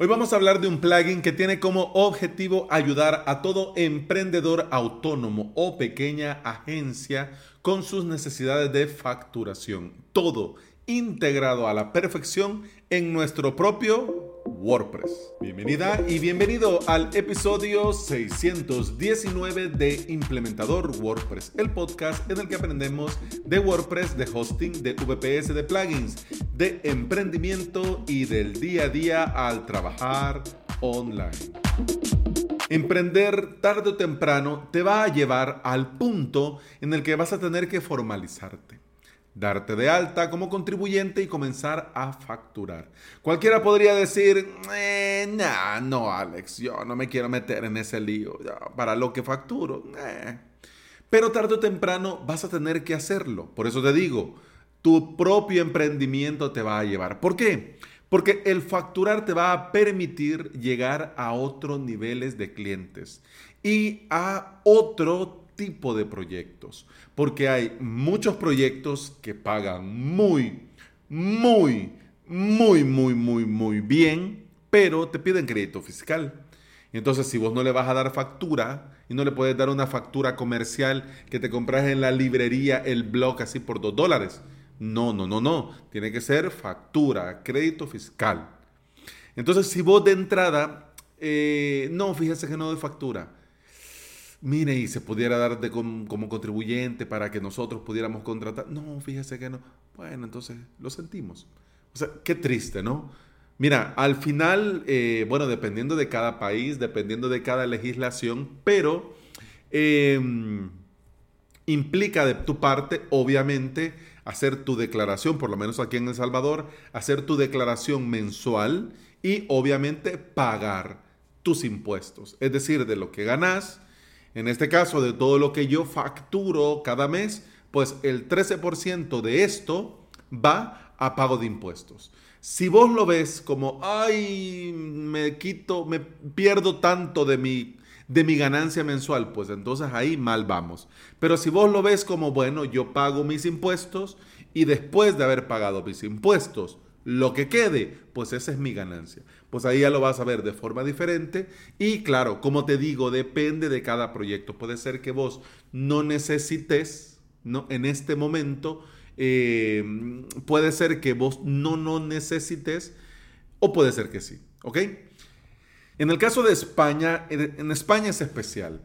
Hoy vamos a hablar de un plugin que tiene como objetivo ayudar a todo emprendedor autónomo o pequeña agencia con sus necesidades de facturación. Todo integrado a la perfección en nuestro propio WordPress. Bienvenida y bienvenido al episodio 619 de Implementador WordPress, el podcast en el que aprendemos de WordPress, de hosting, de VPS, de plugins, de emprendimiento y del día a día al trabajar online. Emprender tarde o temprano te va a llevar al punto en el que vas a tener que formalizarte darte de alta como contribuyente y comenzar a facturar. Cualquiera podría decir, eh, no, Alex, yo no me quiero meter en ese lío, para lo que facturo. Eh". Pero tarde o temprano vas a tener que hacerlo. Por eso te digo, tu propio emprendimiento te va a llevar. ¿Por qué? Porque el facturar te va a permitir llegar a otros niveles de clientes y a otro tipo de proyectos, porque hay muchos proyectos que pagan muy, muy, muy, muy, muy, muy bien, pero te piden crédito fiscal. Entonces, si vos no le vas a dar factura y no le puedes dar una factura comercial que te compras en la librería el blog así por dos dólares, no, no, no, no. Tiene que ser factura, crédito fiscal. Entonces, si vos de entrada, eh, no, fíjese que no de factura mire, y se pudiera dar de como contribuyente para que nosotros pudiéramos contratar. No, fíjese que no. Bueno, entonces lo sentimos. O sea, qué triste, ¿no? Mira, al final, eh, bueno, dependiendo de cada país, dependiendo de cada legislación, pero em, implica de tu parte, obviamente, hacer tu declaración, por lo menos aquí en El Salvador, hacer tu declaración mensual y obviamente pagar tus impuestos. Es decir, de lo que ganas, en este caso, de todo lo que yo facturo cada mes, pues el 13% de esto va a pago de impuestos. Si vos lo ves como, ay, me quito, me pierdo tanto de mi, de mi ganancia mensual, pues entonces ahí mal vamos. Pero si vos lo ves como, bueno, yo pago mis impuestos y después de haber pagado mis impuestos, lo que quede, pues esa es mi ganancia. Pues ahí ya lo vas a ver de forma diferente. Y claro, como te digo, depende de cada proyecto. Puede ser que vos no necesites, ¿no? En este momento, eh, puede ser que vos no, no necesites, o puede ser que sí, ¿ok? En el caso de España, en España es especial.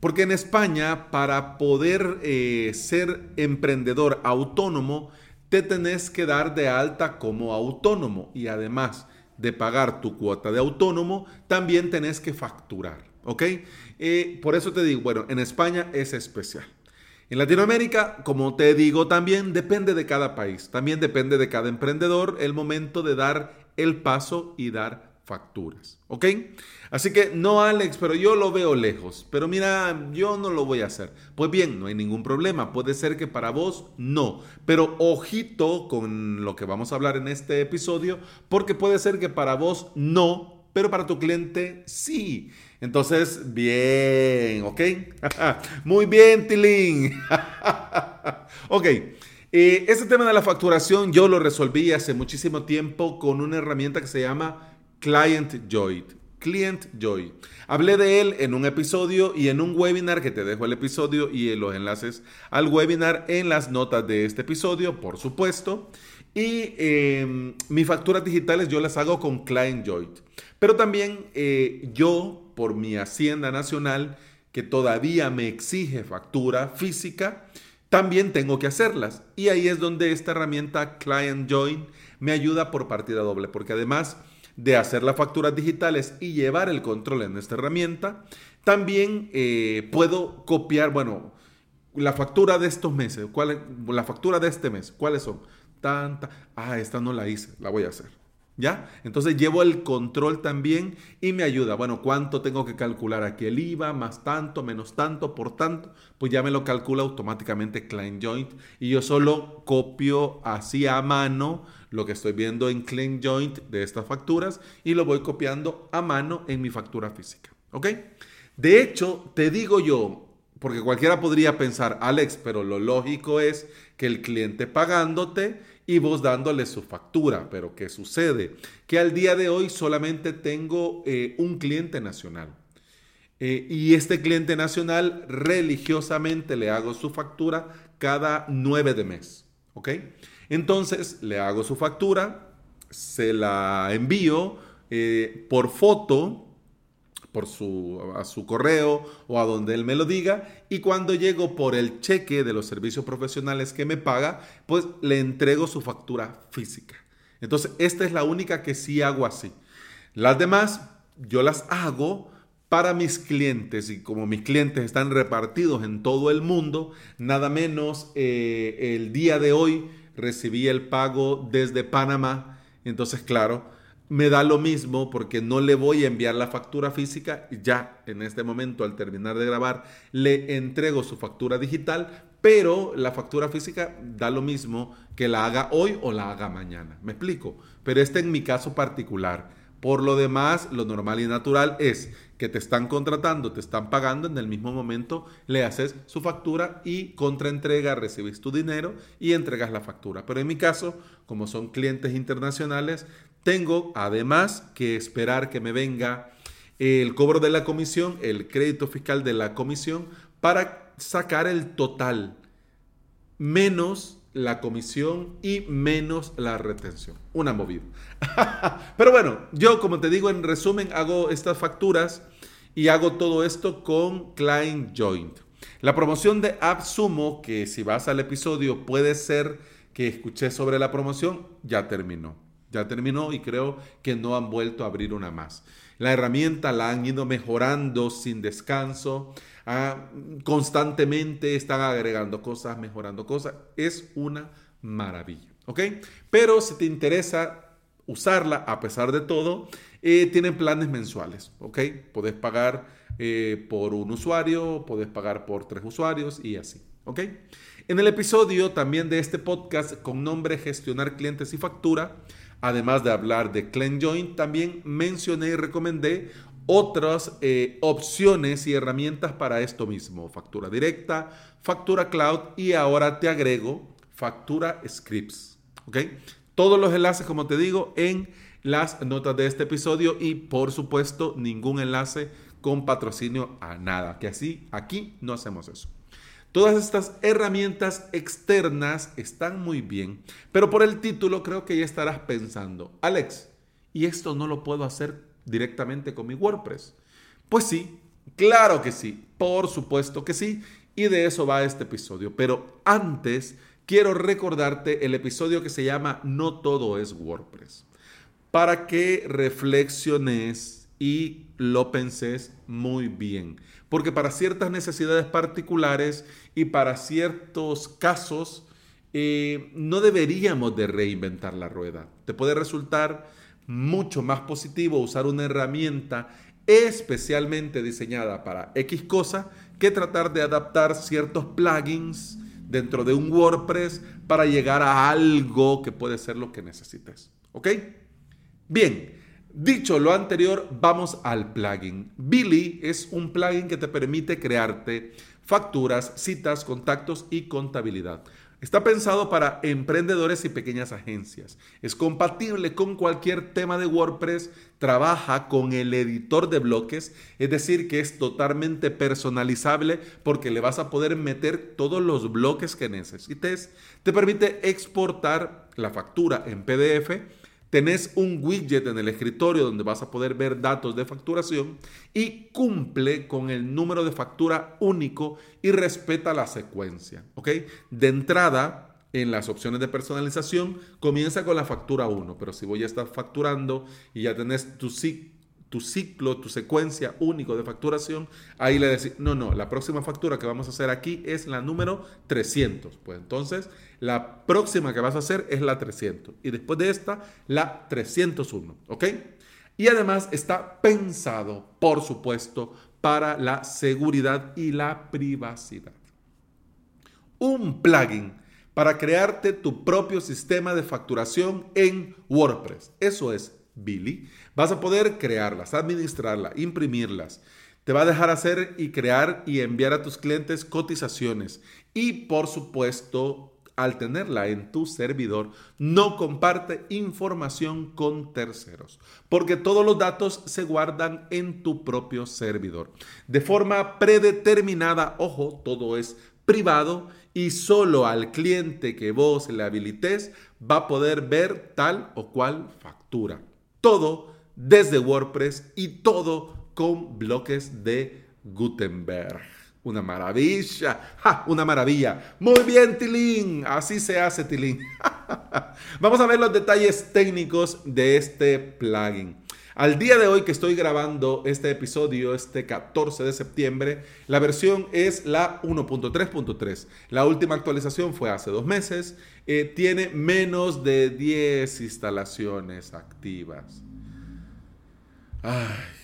Porque en España, para poder eh, ser emprendedor autónomo, te tenés que dar de alta como autónomo y además de pagar tu cuota de autónomo, también tenés que facturar, ¿ok? Eh, por eso te digo, bueno, en España es especial. En Latinoamérica, como te digo, también depende de cada país, también depende de cada emprendedor el momento de dar el paso y dar facturas. ¿Ok? Así que no, Alex, pero yo lo veo lejos. Pero mira, yo no lo voy a hacer. Pues bien, no hay ningún problema. Puede ser que para vos no. Pero ojito con lo que vamos a hablar en este episodio, porque puede ser que para vos no, pero para tu cliente sí. Entonces, bien, ¿ok? Muy bien, Tilín. ok. Eh, este tema de la facturación yo lo resolví hace muchísimo tiempo con una herramienta que se llama Client Joy. Client Joy. Hablé de él en un episodio y en un webinar que te dejo el episodio y los enlaces al webinar en las notas de este episodio, por supuesto. Y em, mis facturas digitales yo las hago con Client Joy. Pero también eh, yo, por mi Hacienda Nacional, que todavía me exige factura física, también tengo que hacerlas. Y ahí es donde esta herramienta Client Join me ayuda por partida doble, porque además de hacer las facturas digitales y llevar el control en esta herramienta, también eh, puedo copiar, bueno, la factura de estos meses, ¿cuál, la factura de este mes, ¿cuáles son? Tanta, ah, esta no la hice, la voy a hacer. ¿Ya? Entonces llevo el control también y me ayuda. Bueno, ¿cuánto tengo que calcular aquí? El IVA, más tanto, menos tanto, por tanto, pues ya me lo calcula automáticamente Client Joint y yo solo copio así a mano lo que estoy viendo en Clean Joint de estas facturas y lo voy copiando a mano en mi factura física. ¿Ok? De hecho, te digo yo, porque cualquiera podría pensar, Alex, pero lo lógico es que el cliente pagándote y vos dándole su factura. Pero ¿qué sucede? Que al día de hoy solamente tengo eh, un cliente nacional. Eh, y este cliente nacional religiosamente le hago su factura cada 9 de mes. ¿Ok? Entonces le hago su factura, se la envío eh, por foto por su, a su correo o a donde él me lo diga y cuando llego por el cheque de los servicios profesionales que me paga, pues le entrego su factura física. Entonces, esta es la única que sí hago así. Las demás, yo las hago para mis clientes y como mis clientes están repartidos en todo el mundo, nada menos eh, el día de hoy recibí el pago desde Panamá. Entonces, claro, me da lo mismo porque no le voy a enviar la factura física. Ya en este momento, al terminar de grabar, le entrego su factura digital, pero la factura física da lo mismo que la haga hoy o la haga mañana. ¿Me explico? Pero este en mi caso particular. Por lo demás, lo normal y natural es que te están contratando, te están pagando, en el mismo momento le haces su factura y contra entrega recibes tu dinero y entregas la factura. Pero en mi caso, como son clientes internacionales, tengo además que esperar que me venga el cobro de la comisión, el crédito fiscal de la comisión, para sacar el total, menos la comisión y menos la retención. Una movida. Pero bueno, yo como te digo, en resumen, hago estas facturas y hago todo esto con Client Joint. La promoción de AppSumo, que si vas al episodio puede ser que escuché sobre la promoción, ya terminó. Ya terminó y creo que no han vuelto a abrir una más. La herramienta la han ido mejorando sin descanso. Ah, constantemente están agregando cosas, mejorando cosas. Es una maravilla. Pero si te interesa usarla a pesar de todo, eh, tienen planes mensuales. ¿Ok? Puedes pagar eh, por un usuario, puedes pagar por tres usuarios y así. ¿Ok? En el episodio también de este podcast con nombre Gestionar clientes y factura, Además de hablar de CleanJoin, también mencioné y recomendé otras eh, opciones y herramientas para esto mismo. Factura directa, factura cloud y ahora te agrego factura scripts. ¿Ok? Todos los enlaces, como te digo, en las notas de este episodio y por supuesto ningún enlace con patrocinio a nada. Que así aquí no hacemos eso. Todas estas herramientas externas están muy bien, pero por el título creo que ya estarás pensando, Alex, ¿y esto no lo puedo hacer directamente con mi WordPress? Pues sí, claro que sí, por supuesto que sí, y de eso va este episodio. Pero antes quiero recordarte el episodio que se llama No todo es WordPress, para que reflexiones y lo penses muy bien. Porque para ciertas necesidades particulares y para ciertos casos eh, no deberíamos de reinventar la rueda. Te puede resultar mucho más positivo usar una herramienta especialmente diseñada para X cosa que tratar de adaptar ciertos plugins dentro de un WordPress para llegar a algo que puede ser lo que necesites. ¿Ok? Bien, Dicho lo anterior, vamos al plugin. Billy es un plugin que te permite crearte facturas, citas, contactos y contabilidad. Está pensado para emprendedores y pequeñas agencias. Es compatible con cualquier tema de WordPress, trabaja con el editor de bloques, es decir, que es totalmente personalizable porque le vas a poder meter todos los bloques que necesites. Te permite exportar la factura en PDF tenés un widget en el escritorio donde vas a poder ver datos de facturación y cumple con el número de factura único y respeta la secuencia. ¿ok? De entrada, en las opciones de personalización, comienza con la factura 1, pero si voy a estar facturando y ya tenés tu, tu ciclo, tu secuencia único de facturación, ahí le decís, no, no, la próxima factura que vamos a hacer aquí es la número 300. Pues entonces, la próxima que vas a hacer es la 300. Y después de esta, la 301. ¿Ok? Y además está pensado, por supuesto, para la seguridad y la privacidad. Un plugin para crearte tu propio sistema de facturación en WordPress. Eso es Billy, vas a poder crearlas, administrarlas, imprimirlas. Te va a dejar hacer y crear y enviar a tus clientes cotizaciones y por supuesto al tenerla en tu servidor, no comparte información con terceros, porque todos los datos se guardan en tu propio servidor. De forma predeterminada, ojo, todo es privado y solo al cliente que vos le habilites va a poder ver tal o cual factura. Todo desde WordPress y todo con bloques de Gutenberg. Una maravilla, una maravilla. Muy bien, Tilín, así se hace, Tilín. Vamos a ver los detalles técnicos de este plugin. Al día de hoy que estoy grabando este episodio, este 14 de septiembre, la versión es la 1.3.3. La última actualización fue hace dos meses. Eh, tiene menos de 10 instalaciones activas. Ay,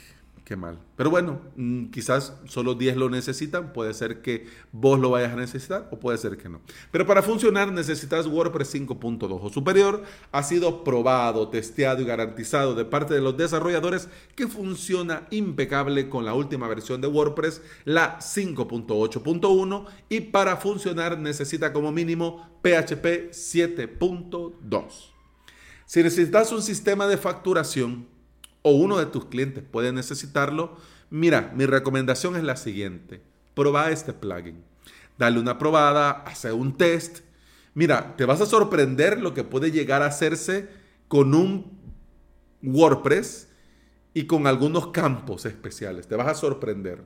Qué mal. Pero bueno, mm, quizás solo 10 lo necesitan. Puede ser que vos lo vayas a necesitar o puede ser que no. Pero para funcionar necesitas WordPress 5.2 o superior. Ha sido probado, testeado y garantizado de parte de los desarrolladores que funciona impecable con la última versión de WordPress, la 5.8.1. Y para funcionar necesita como mínimo PHP 7.2. Si necesitas un sistema de facturación, o uno de tus clientes puede necesitarlo, mira, mi recomendación es la siguiente. Proba este plugin. Dale una probada, hace un test. Mira, te vas a sorprender lo que puede llegar a hacerse con un WordPress y con algunos campos especiales. Te vas a sorprender.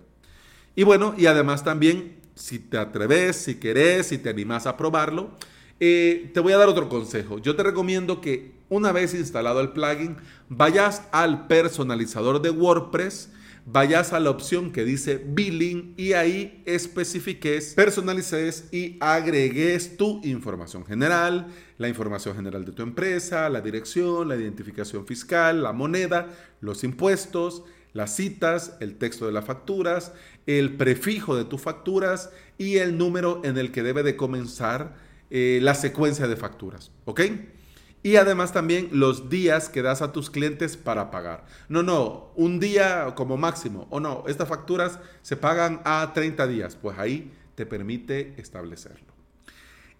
Y bueno, y además también, si te atreves, si querés, si te animas a probarlo, eh, te voy a dar otro consejo. Yo te recomiendo que una vez instalado el plugin, vayas al personalizador de WordPress, vayas a la opción que dice billing y ahí especifiques, personalices y agregues tu información general, la información general de tu empresa, la dirección, la identificación fiscal, la moneda, los impuestos, las citas, el texto de las facturas, el prefijo de tus facturas y el número en el que debe de comenzar eh, la secuencia de facturas, ¿ok? Y además también los días que das a tus clientes para pagar. No, no, un día como máximo. O no, estas facturas se pagan a 30 días. Pues ahí te permite establecerlo.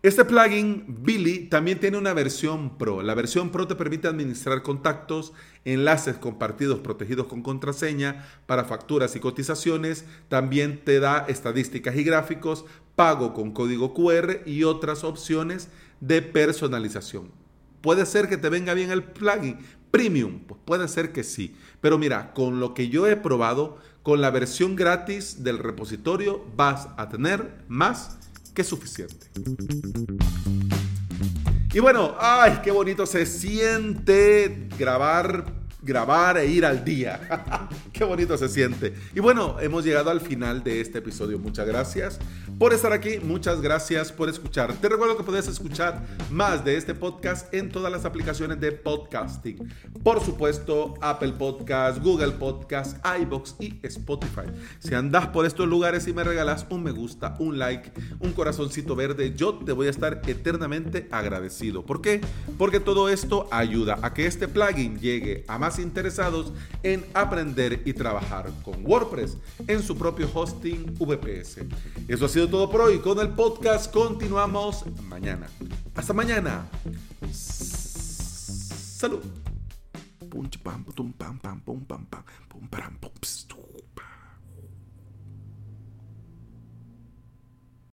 Este plugin, Billy, también tiene una versión Pro. La versión Pro te permite administrar contactos, enlaces compartidos protegidos con contraseña para facturas y cotizaciones. También te da estadísticas y gráficos, pago con código QR y otras opciones de personalización. Puede ser que te venga bien el plugin premium, pues puede ser que sí. Pero mira, con lo que yo he probado, con la versión gratis del repositorio vas a tener más que suficiente. Y bueno, ay, qué bonito se siente grabar grabar e ir al día. Qué bonito se siente. Y bueno, hemos llegado al final de este episodio. Muchas gracias por estar aquí. Muchas gracias por escuchar. Te recuerdo que puedes escuchar más de este podcast en todas las aplicaciones de podcasting. Por supuesto, Apple Podcast, Google Podcast, iBox y Spotify. Si andas por estos lugares y me regalas un me gusta, un like, un corazoncito verde, yo te voy a estar eternamente agradecido. ¿Por qué? Porque todo esto ayuda a que este plugin llegue a más interesados en aprender y trabajar con WordPress en su propio hosting VPS. Eso ha sido todo por hoy. Con el podcast continuamos mañana. Hasta mañana. Salud.